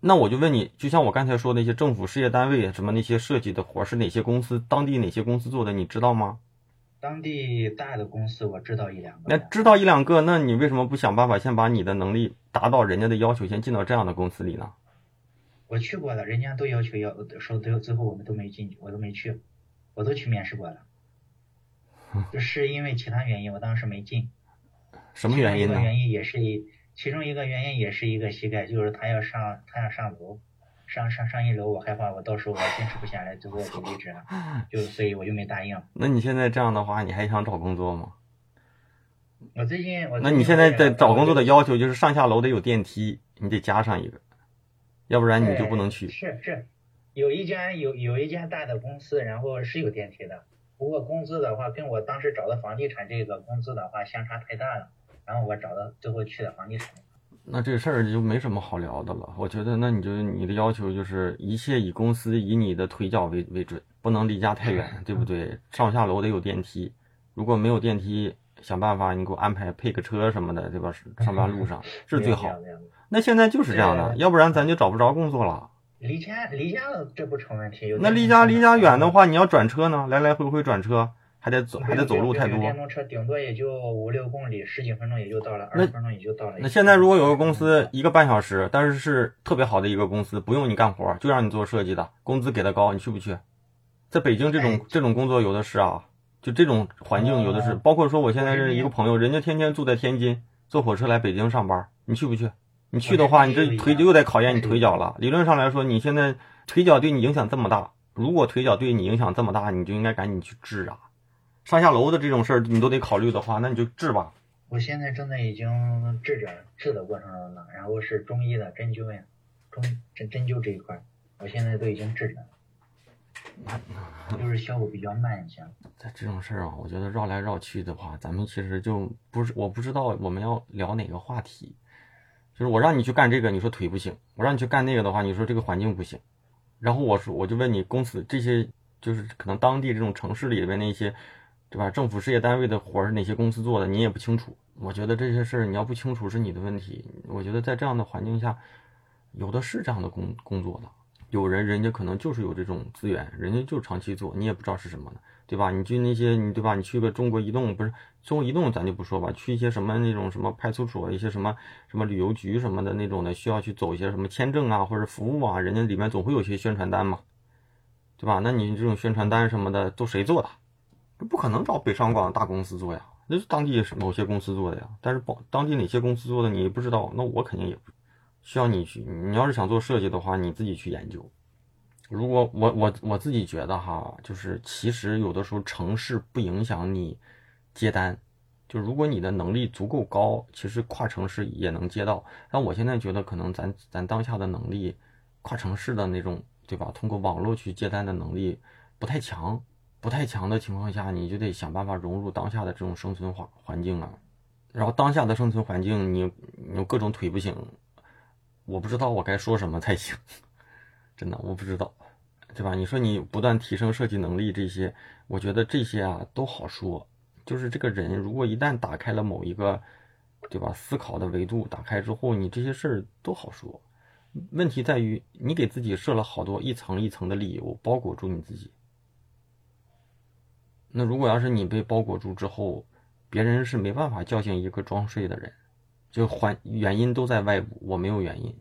那我就问你，就像我刚才说那些政府事业单位什么那些设计的活是哪些公司当地哪些公司做的，你知道吗？当地大的公司我知道一两个。那知道一两个，那你为什么不想办法先把你的能力达到人家的要求，先进到这样的公司里呢？我去过了，人家都要求要说最后最后我们都没进去，我都没去，我都去面试过了，*laughs* 是因为其他原因我当时没进。什么原因呢？原因也是一。其中一个原因也是一个膝盖，就是他要上他要上楼，上上上一楼，我害怕我到时候我坚持不下来，最后就离职了，*laughs* 就所以我就没答应。那你现在这样的话，你还想找工作吗？我最近我那你现在在找工作的要求就是上下楼得有电梯，你得加上一个，要不然你就不能去。是是，有一家有有一家大的公司，然后是有电梯的，不过工资的话跟我当时找的房地产这个工资的话相差太大了。然后我找到最后去的房地产，那这事儿就没什么好聊的了。我觉得，那你就你的要求就是一切以公司以你的腿脚为为准，不能离家太远，*laughs* 对不对？上下楼得有电梯，如果没有电梯，想办法你给我安排配个车什么的，对吧？*laughs* 上班路上是最好。那现在就是这样的，要不然咱就找不着工作了。离家离家这不成问题。那离家离家远的话，你要转车呢，来来回回转车。还得走，还得走路太多。电动车顶多也就五六公里，十几分钟也就到了，二十分钟也就到了。那现在如果有个公司一个半小时，但是是特别好的一个公司，不用你干活，就让你做设计的，工资给的高，你去不去？在北京这种这种工作有的是啊，就这种环境有的是。包括说我现在是一个朋友，人家天天住在天津，坐火车来北京上班，你去不去？你去的话，你这腿又得考验你腿脚了。理论上来说，你现在腿脚对你影响这么大，如果腿脚对你影响这么大，你就应该赶紧去治啊。上下楼的这种事儿，你都得考虑的话，那你就治吧。我现在正在已经治着治的过程中呢，然后是中医的针灸呀，中针针灸这一块，我现在都已经治着，就是效果比较慢一些。在这种事儿啊，我觉得绕来绕去的话，咱们其实就不是，我不知道我们要聊哪个话题。就是我让你去干这个，你说腿不行；我让你去干那个的话，你说这个环境不行。然后我说，我就问你，公司这些就是可能当地这种城市里边那些。对吧？政府事业单位的活是哪些公司做的？你也不清楚。我觉得这些事儿你要不清楚是你的问题。我觉得在这样的环境下，有的是这样的工工作的。有人人家可能就是有这种资源，人家就长期做，你也不知道是什么的，对吧？你去那些你对吧？你去个中国移动不是中国移动，咱就不说吧。去一些什么那种什么派出所，一些什么什么旅游局什么的那种的，需要去走一些什么签证啊或者服务啊，人家里面总会有些宣传单嘛，对吧？那你这种宣传单什么的都谁做的？不可能找北上广大公司做呀，那是当地某些公司做的呀。但是保当地哪些公司做的你不知道，那我肯定也不需要你去。你要是想做设计的话，你自己去研究。如果我我我自己觉得哈，就是其实有的时候城市不影响你接单，就如果你的能力足够高，其实跨城市也能接到。但我现在觉得可能咱咱当下的能力，跨城市的那种对吧？通过网络去接单的能力不太强。不太强的情况下，你就得想办法融入当下的这种生存环环境啊。然后当下的生存环境，你有各种腿不行，我不知道我该说什么才行，*laughs* 真的我不知道，对吧？你说你不断提升设计能力这些，我觉得这些啊都好说。就是这个人如果一旦打开了某一个，对吧？思考的维度打开之后，你这些事儿都好说。问题在于你给自己设了好多一层一层的理由，包裹住你自己。那如果要是你被包裹住之后，别人是没办法叫醒一个装睡的人，就环原因都在外部，我没有原因。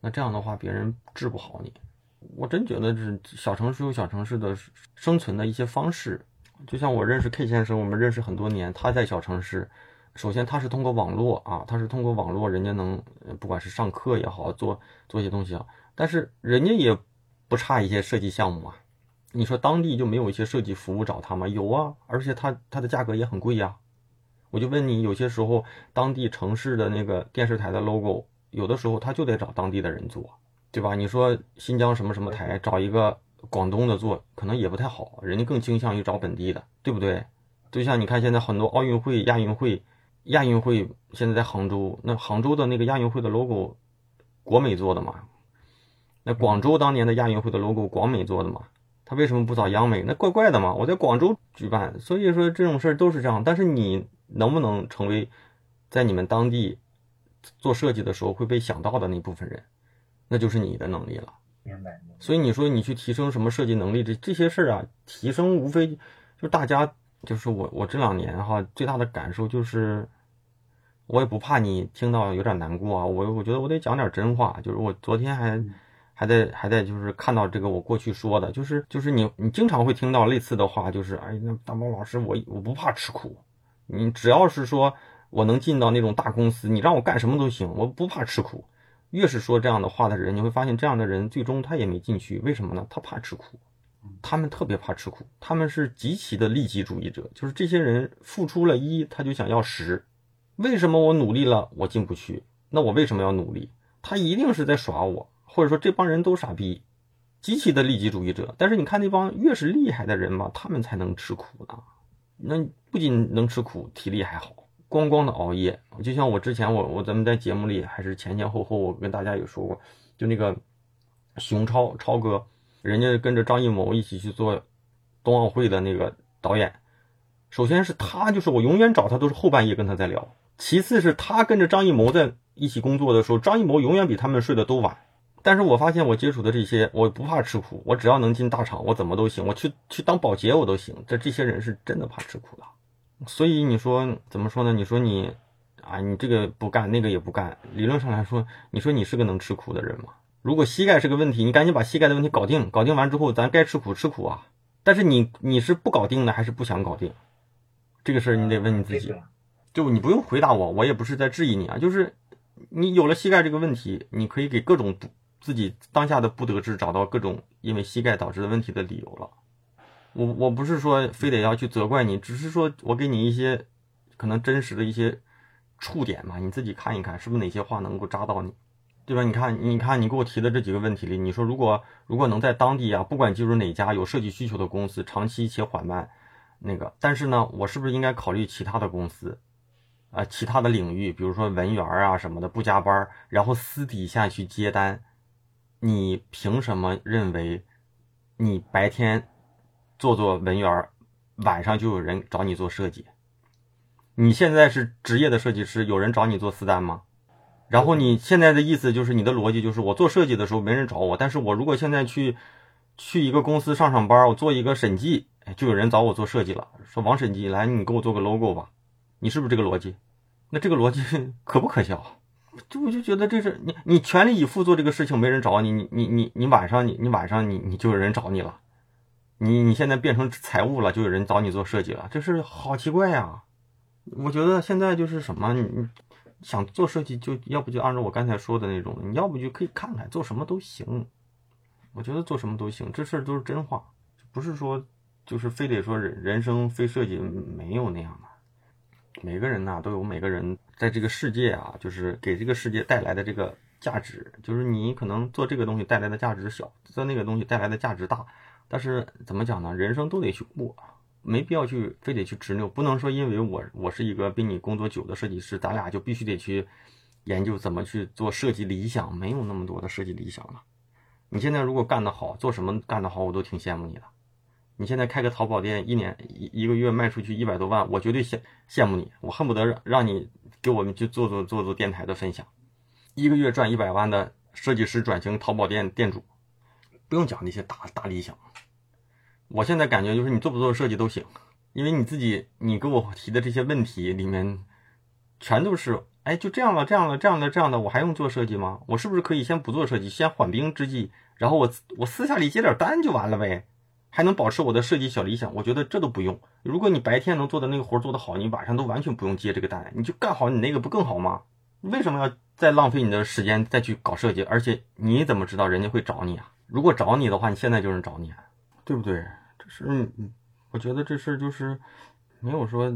那这样的话，别人治不好你。我真觉得是小城市有小城市的生存的一些方式。就像我认识 K 先生，我们认识很多年，他在小城市，首先他是通过网络啊，他是通过网络，人家能不管是上课也好，做做一些东西啊，但是人家也不差一些设计项目啊。你说当地就没有一些设计服务找他吗？有啊，而且他他的价格也很贵呀。我就问你，有些时候当地城市的那个电视台的 logo，有的时候他就得找当地的人做，对吧？你说新疆什么什么台找一个广东的做，可能也不太好，人家更倾向于找本地的，对不对？就像你看现在很多奥运会、亚运会、亚运会现在在杭州，那杭州的那个亚运会的 logo，国美做的嘛？那广州当年的亚运会的 logo，广美做的嘛？他为什么不找央美？那怪怪的嘛！我在广州举办，所以说这种事儿都是这样。但是你能不能成为在你们当地做设计的时候会被想到的那部分人，那就是你的能力了。明白。所以你说你去提升什么设计能力，这这些事儿啊，提升无非就大家就是我我这两年哈最大的感受就是，我也不怕你听到有点难过啊，我我觉得我得讲点真话，就是我昨天还。还在还在就是看到这个我过去说的，就是就是你你经常会听到类似的话，就是哎那大猫老师我我不怕吃苦，你只要是说我能进到那种大公司，你让我干什么都行，我不怕吃苦。越是说这样的话的人，你会发现这样的人最终他也没进去，为什么呢？他怕吃苦，他们特别怕吃苦，他们是极其的利己主义者，就是这些人付出了一，他就想要十。为什么我努力了我进不去？那我为什么要努力？他一定是在耍我。或者说这帮人都傻逼，极其的利己主义者。但是你看那帮越是厉害的人吧，他们才能吃苦呢。那不仅能吃苦，体力还好，咣咣的熬夜。就像我之前我我咱们在节目里还是前前后后我跟大家有说过，就那个熊超超哥，人家跟着张艺谋一起去做冬奥会的那个导演。首先是他，就是我永远找他都是后半夜跟他在聊。其次是他跟着张艺谋在一起工作的时候，张艺谋永远比他们睡得都晚。但是我发现我接触的这些，我不怕吃苦，我只要能进大厂，我怎么都行，我去去当保洁我都行。这这些人是真的怕吃苦的。所以你说怎么说呢？你说你啊，你这个不干，那个也不干。理论上来说，你说你是个能吃苦的人吗？如果膝盖是个问题，你赶紧把膝盖的问题搞定，搞定完之后，咱该吃苦吃苦啊。但是你你是不搞定呢，还是不想搞定？这个事儿你得问你自己。就你不用回答我，我也不是在质疑你啊。就是你有了膝盖这个问题，你可以给各种不自己当下的不得志找到各种因为膝盖导致的问题的理由了。我我不是说非得要去责怪你，只是说我给你一些可能真实的一些触点嘛，你自己看一看是不是哪些话能够扎到你，对吧？你看，你看你给我提的这几个问题里，你说如果如果能在当地啊，不管进入哪家有设计需求的公司，长期且缓慢，那个，但是呢，我是不是应该考虑其他的公司？啊，其他的领域，比如说文员啊什么的，不加班，然后私底下去接单，你凭什么认为你白天做做文员，晚上就有人找你做设计？你现在是职业的设计师，有人找你做私单吗？然后你现在的意思就是你的逻辑就是我做设计的时候没人找我，但是我如果现在去去一个公司上上班，我做一个审计，就有人找我做设计了，说王审计来，你给我做个 logo 吧。你是不是这个逻辑？那这个逻辑 *laughs* 可不可笑？就我就觉得这是你你全力以赴做这个事情，没人找你，你你你你晚上你你晚上你你就有人找你了，你你现在变成财务了，就有人找你做设计了，这是好奇怪呀！我觉得现在就是什么，你想做设计就要不就按照我刚才说的那种，你要不就可以看看做什么都行。我觉得做什么都行，这事儿都是真话，不是说就是非得说人人生非设计没有那样的。每个人呐都有每个人在这个世界啊，就是给这个世界带来的这个价值，就是你可能做这个东西带来的价值小，做那个东西带来的价值大。但是怎么讲呢？人生都得去过，没必要去非得去执拗，不能说因为我我是一个比你工作久的设计师，咱俩就必须得去研究怎么去做设计理想，没有那么多的设计理想了。你现在如果干得好，做什么干得好，我都挺羡慕你的。你现在开个淘宝店，一年一一个月卖出去一百多万，我绝对羡羡慕你，我恨不得让让你给我们去做做做做电台的分享，一个月赚一百万的设计师转型淘宝店店主，不用讲那些大大理想。我现在感觉就是你做不做设计都行，因为你自己你给我提的这些问题里面，全都是哎就这样了这样了这样的这样的，我还用做设计吗？我是不是可以先不做设计，先缓兵之计，然后我我私下里接点单就完了呗？还能保持我的设计小理想，我觉得这都不用。如果你白天能做的那个活做得好，你晚上都完全不用接这个单，你就干好你那个不更好吗？为什么要再浪费你的时间再去搞设计？而且你怎么知道人家会找你啊？如果找你的话，你现在就能找你，对不对？这是，我觉得这事就是没有说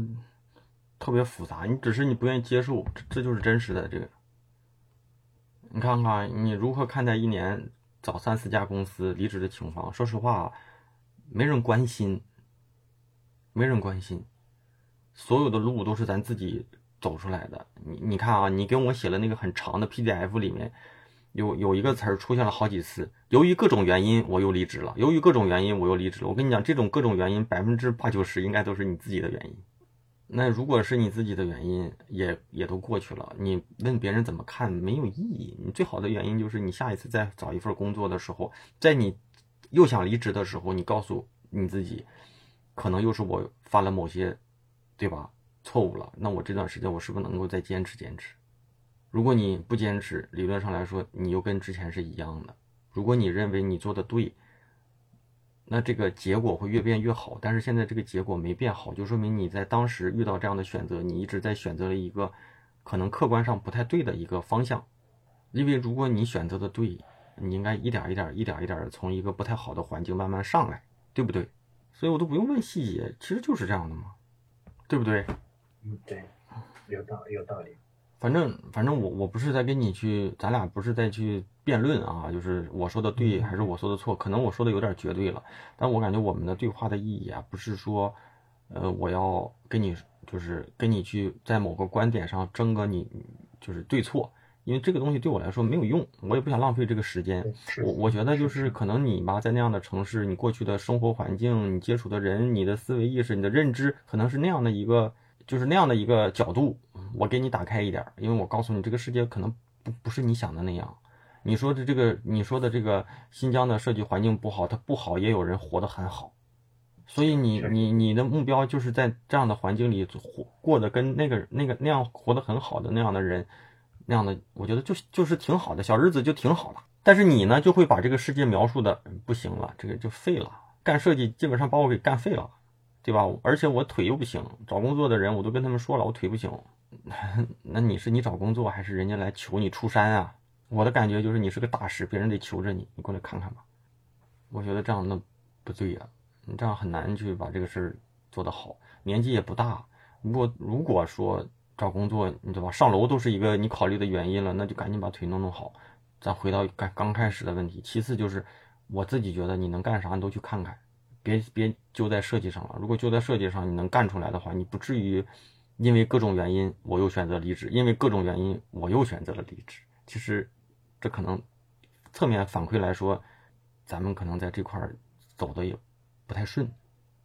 特别复杂，你只是你不愿意接受，这这就是真实的这个。你看看你如何看待一年找三四家公司离职的情况？说实话。没人关心，没人关心，所有的路都是咱自己走出来的。你你看啊，你给我写了那个很长的 PDF 里面，有有一个词儿出现了好几次。由于各种原因，我又离职了。由于各种原因，我又离职了。我跟你讲，这种各种原因，百分之八九十应该都是你自己的原因。那如果是你自己的原因，也也都过去了。你问别人怎么看没有意义。你最好的原因就是你下一次再找一份工作的时候，在你。又想离职的时候，你告诉你自己，可能又是我犯了某些，对吧？错误了。那我这段时间我是不是能够再坚持坚持？如果你不坚持，理论上来说，你又跟之前是一样的。如果你认为你做的对，那这个结果会越变越好。但是现在这个结果没变好，就说明你在当时遇到这样的选择，你一直在选择了一个可能客观上不太对的一个方向。因为如果你选择的对，你应该一点一点、一点一点的从一个不太好的环境慢慢上来，对不对？所以我都不用问细节，其实就是这样的嘛，对不对？嗯，对，有道有道理。反正反正我我不是在跟你去，咱俩不是在去辩论啊，就是我说的对还是我说的错，可能我说的有点绝对了，但我感觉我们的对话的意义啊，不是说，呃，我要跟你就是跟你去在某个观点上争个你就是对错。因为这个东西对我来说没有用，我也不想浪费这个时间。我我觉得就是可能你吧，在那样的城市，你过去的生活环境，你接触的人，你的思维意识，你的认知，可能是那样的一个，就是那样的一个角度。我给你打开一点，因为我告诉你，这个世界可能不不是你想的那样。你说的这个，你说的这个新疆的设计环境不好，它不好，也有人活得很好。所以你你你的目标就是在这样的环境里活过得跟那个那个那样活得很好的那样的人。那样的，我觉得就就是挺好的，小日子就挺好的。但是你呢，就会把这个世界描述的不行了，这个就废了。干设计基本上把我给干废了，对吧？而且我腿又不行，找工作的人我都跟他们说了，我腿不行。*laughs* 那你是你找工作，还是人家来求你出山啊？我的感觉就是你是个大师，别人得求着你，你过来看看吧。我觉得这样那不对呀，你这样很难去把这个事儿做得好。年纪也不大，如果如果说。找工作，你知道吧？上楼都是一个你考虑的原因了，那就赶紧把腿弄弄好。咱回到刚刚开始的问题，其次就是我自己觉得你能干啥，你都去看看，别别就在设计上了。如果就在设计上你能干出来的话，你不至于因为各种原因我又选择离职，因为各种原因我又选择了离职。其实这可能侧面反馈来说，咱们可能在这块走的也不太顺。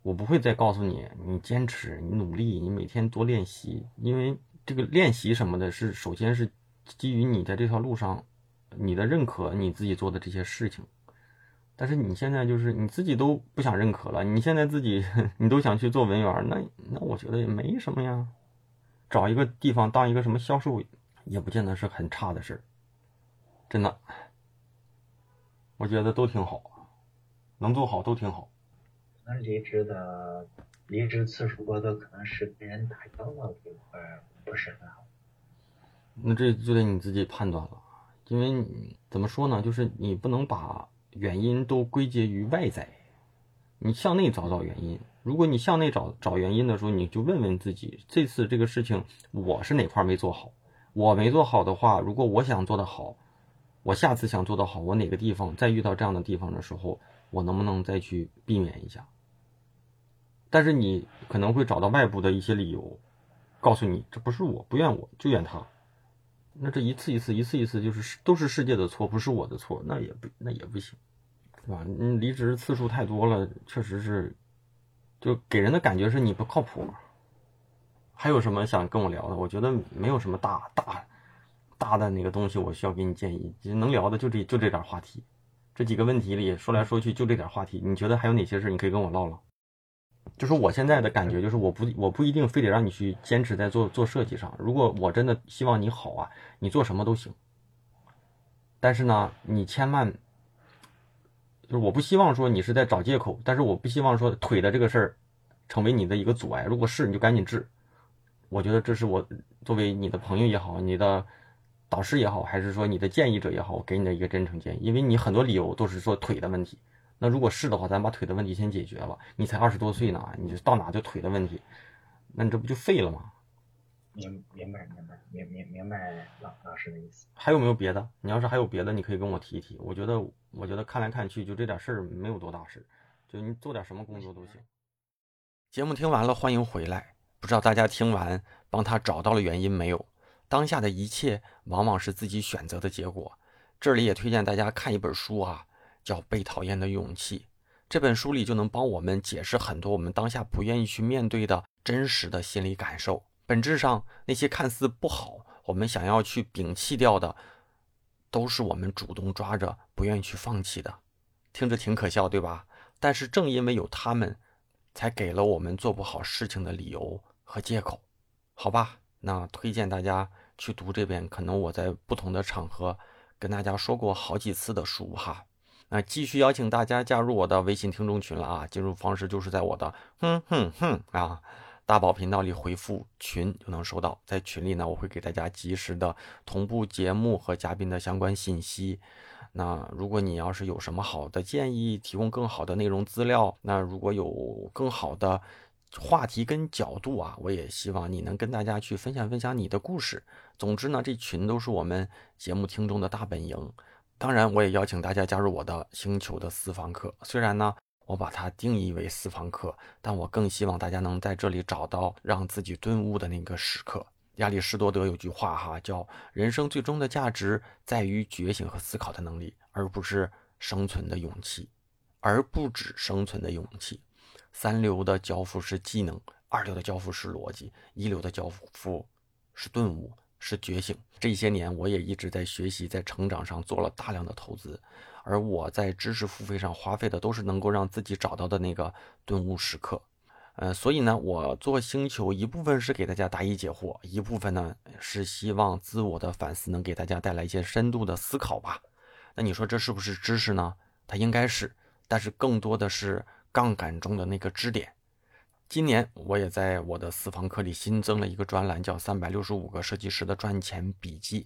我不会再告诉你，你坚持，你努力，你每天多练习，因为这个练习什么的，是首先是基于你在这条路上，你的认可你自己做的这些事情。但是你现在就是你自己都不想认可了，你现在自己 *laughs* 你都想去做文员，那那我觉得也没什么呀，找一个地方当一个什么销售，也不见得是很差的事儿，真的，我觉得都挺好，能做好都挺好。离职的离职次数多的可能是跟人打交道这块不是很好。那这就得你自己判断了，因为怎么说呢？就是你不能把原因都归结于外在，你向内找找原因。如果你向内找找原因的时候，你就问问自己：这次这个事情我是哪块没做好？我没做好的话，如果我想做得好，我下次想做得好，我哪个地方再遇到这样的地方的时候，我能不能再去避免一下？但是你可能会找到外部的一些理由，告诉你这不是我不怨我就怨他，那这一次一次一次一次就是都是世界的错，不是我的错，那也不那也不行，对吧？你离职次数太多了，确实是，就给人的感觉是你不靠谱。还有什么想跟我聊的？我觉得没有什么大大大的那个东西，我需要给你建议。能聊的就这就这点话题，这几个问题里说来说去就这点话题。你觉得还有哪些事你可以跟我唠唠？就是我现在的感觉，就是我不我不一定非得让你去坚持在做做设计上。如果我真的希望你好啊，你做什么都行。但是呢，你千万就是我不希望说你是在找借口，但是我不希望说腿的这个事儿成为你的一个阻碍。如果是，你就赶紧治。我觉得这是我作为你的朋友也好，你的导师也好，还是说你的建议者也好，我给你的一个真诚建议。因为你很多理由都是说腿的问题。那如果是的话，咱把腿的问题先解决了。你才二十多岁呢，你就到哪就腿的问题，那你这不就废了吗？明明白明白明明明白老老师的意思。还有没有别的？你要是还有别的，你可以跟我提一提。我觉得我觉得看来看去就这点事儿没有多大事，就你做点什么工作都行。节目听完了，欢迎回来。不知道大家听完帮他找到了原因没有？当下的一切往往是自己选择的结果。这里也推荐大家看一本书啊。叫《被讨厌的勇气》这本书里就能帮我们解释很多我们当下不愿意去面对的真实的心理感受。本质上，那些看似不好、我们想要去摒弃掉的，都是我们主动抓着、不愿意去放弃的。听着挺可笑，对吧？但是正因为有他们，才给了我们做不好事情的理由和借口。好吧，那推荐大家去读这本可能我在不同的场合跟大家说过好几次的书哈。那继续邀请大家加入我的微信听众群了啊！进入方式就是在我的哼哼哼啊大宝频道里回复群就能收到，在群里呢，我会给大家及时的同步节目和嘉宾的相关信息。那如果你要是有什么好的建议，提供更好的内容资料，那如果有更好的话题跟角度啊，我也希望你能跟大家去分享分享你的故事。总之呢，这群都是我们节目听众的大本营。当然，我也邀请大家加入我的星球的私房课。虽然呢，我把它定义为私房课，但我更希望大家能在这里找到让自己顿悟的那个时刻。亚里士多德有句话哈，叫人生最终的价值在于觉醒和思考的能力，而不是生存的勇气，而不止生存的勇气。三流的交付是技能，二流的交付是逻辑，一流的交付是顿悟，是觉醒。这些年我也一直在学习，在成长上做了大量的投资，而我在知识付费上花费的都是能够让自己找到的那个顿悟时刻。呃，所以呢，我做星球一部分是给大家答疑解惑，一部分呢是希望自我的反思能给大家带来一些深度的思考吧。那你说这是不是知识呢？它应该是，但是更多的是杠杆中的那个支点。今年我也在我的私房课里新增了一个专栏，叫《三百六十五个设计师的赚钱笔记》。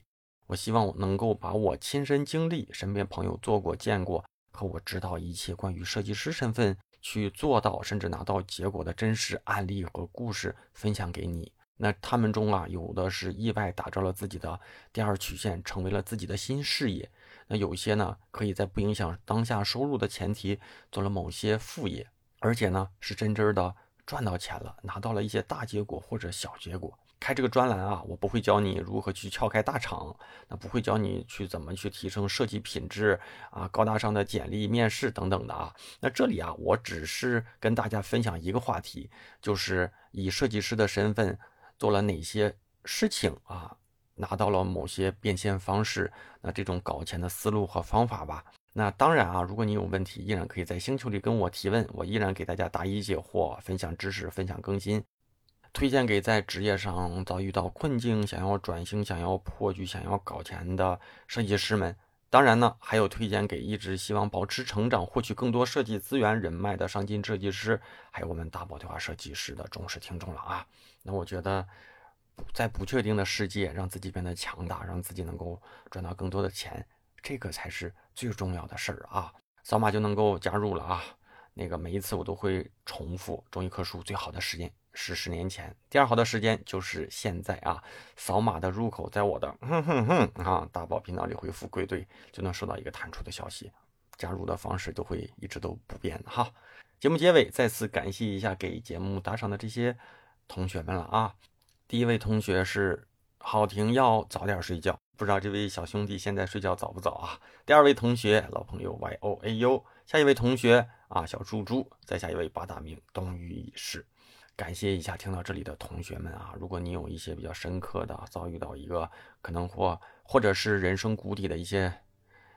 我希望能够把我亲身经历、身边朋友做过、见过和我知道一切关于设计师身份。去做到甚至拿到结果的真实案例和故事分享给你。那他们中啊，有的是意外打造了自己的第二曲线，成为了自己的新事业。那有些呢，可以在不影响当下收入的前提做了某些副业，而且呢，是真真的赚到钱了，拿到了一些大结果或者小结果。开这个专栏啊，我不会教你如何去撬开大厂，那不会教你去怎么去提升设计品质啊，高大上的简历、面试等等的啊。那这里啊，我只是跟大家分享一个话题，就是以设计师的身份做了哪些事情啊，拿到了某些变现方式，那这种搞钱的思路和方法吧。那当然啊，如果你有问题，依然可以在星球里跟我提问，我依然给大家答疑解惑，分享知识，分享更新。推荐给在职业上遭遇到困境、想要转型、想要破局、想要搞钱的设计师们。当然呢，还有推荐给一直希望保持成长、获取更多设计资源人脉的上进设计师，还有我们大宝对话设计师的忠实听众了啊。那我觉得，在不确定的世界，让自己变得强大，让自己能够赚到更多的钱，这个才是最重要的事儿啊。扫码就能够加入了啊。那个每一次我都会重复，种一棵树最好的时间。是十年前，第二好的时间就是现在啊！扫码的入口在我的哼哼哼啊大宝频道里回复归队，就能收到一个弹出的消息。加入的方式都会一直都不变的哈。节目结尾再次感谢一下给节目打赏的这些同学们了啊！第一位同学是好听要早点睡觉，不知道这位小兄弟现在睡觉早不早啊？第二位同学老朋友 Y O A U，下一位同学啊小猪猪，再下一位八大名冬雨已逝。感谢一下听到这里的同学们啊！如果你有一些比较深刻的遭遇到一个可能或或者是人生谷底的一些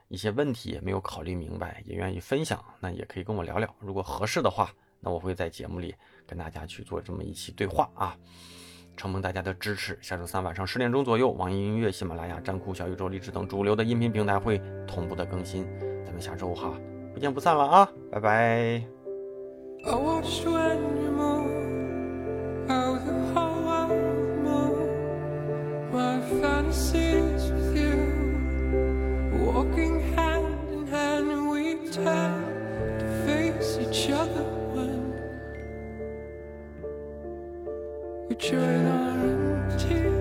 一些问题没有考虑明白，也愿意分享，那也可以跟我聊聊。如果合适的话，那我会在节目里跟大家去做这么一期对话啊！承蒙大家的支持，下周三晚上十点钟左右，网易音乐、喜马拉雅、站酷、小宇宙、荔枝等主流的音频平台会同步的更新。咱们下周哈不见不散了啊！拜拜。fantasies with you, walking hand in hand, and we turn we join our empty